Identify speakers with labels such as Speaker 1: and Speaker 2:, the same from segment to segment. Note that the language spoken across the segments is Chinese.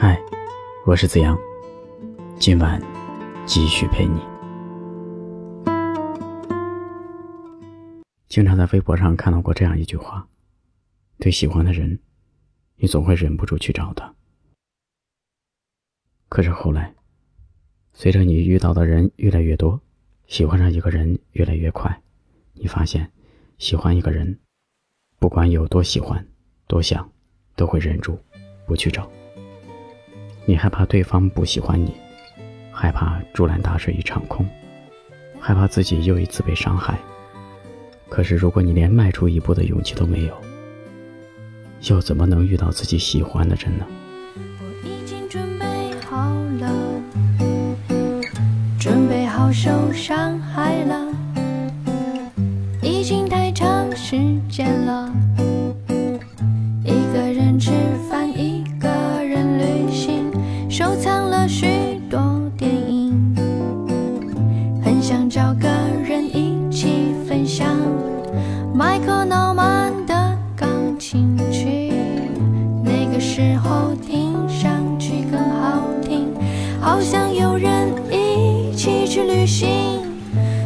Speaker 1: 嗨我是子阳，今晚继续陪你。经常在微博上看到过这样一句话：对喜欢的人，你总会忍不住去找他。可是后来，随着你遇到的人越来越多，喜欢上一个人越来越快，你发现，喜欢一个人，不管有多喜欢、多想，都会忍住不去找。你害怕对方不喜欢你，害怕竹篮打水一场空，害怕自己又一次被伤害。可是，如果你连迈出一步的勇气都没有，又怎么能遇到自己喜欢的人呢？
Speaker 2: 我已经准备好了，准备好受伤害了，已经太长时间了。收藏了许多电影，很想找个人一起分享麦克诺曼的钢琴曲，那个时候听上去更好听。好像有人一起去旅行，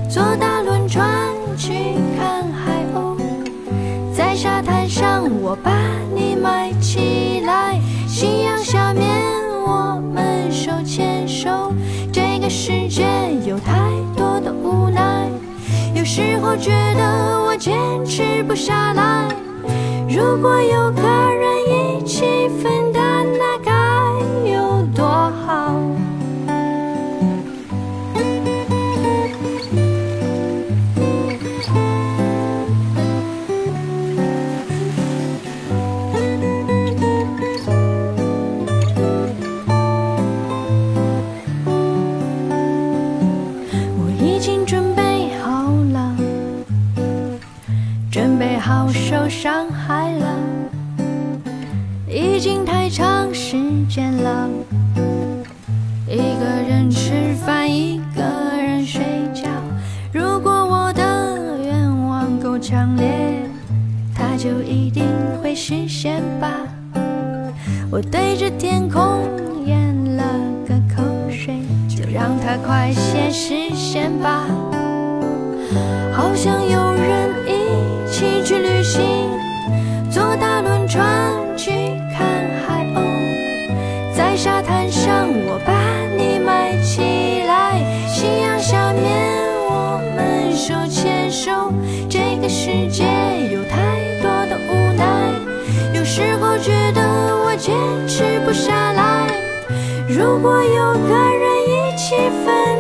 Speaker 2: 坐大轮船去看海鸥，在沙滩上我把有时候觉得我坚持不下来。如果有个人伤害了，已经太长时间了。一个人吃饭，一个人睡觉。如果我的愿望够强烈，它就一定会实现吧。我对着天空咽了个口水，就让它快些实现吧。好像有沙滩上我把你埋起来，夕阳下面我们手牵手。这个世界有太多的无奈，有时候觉得我坚持不下来。如果有个人一起分，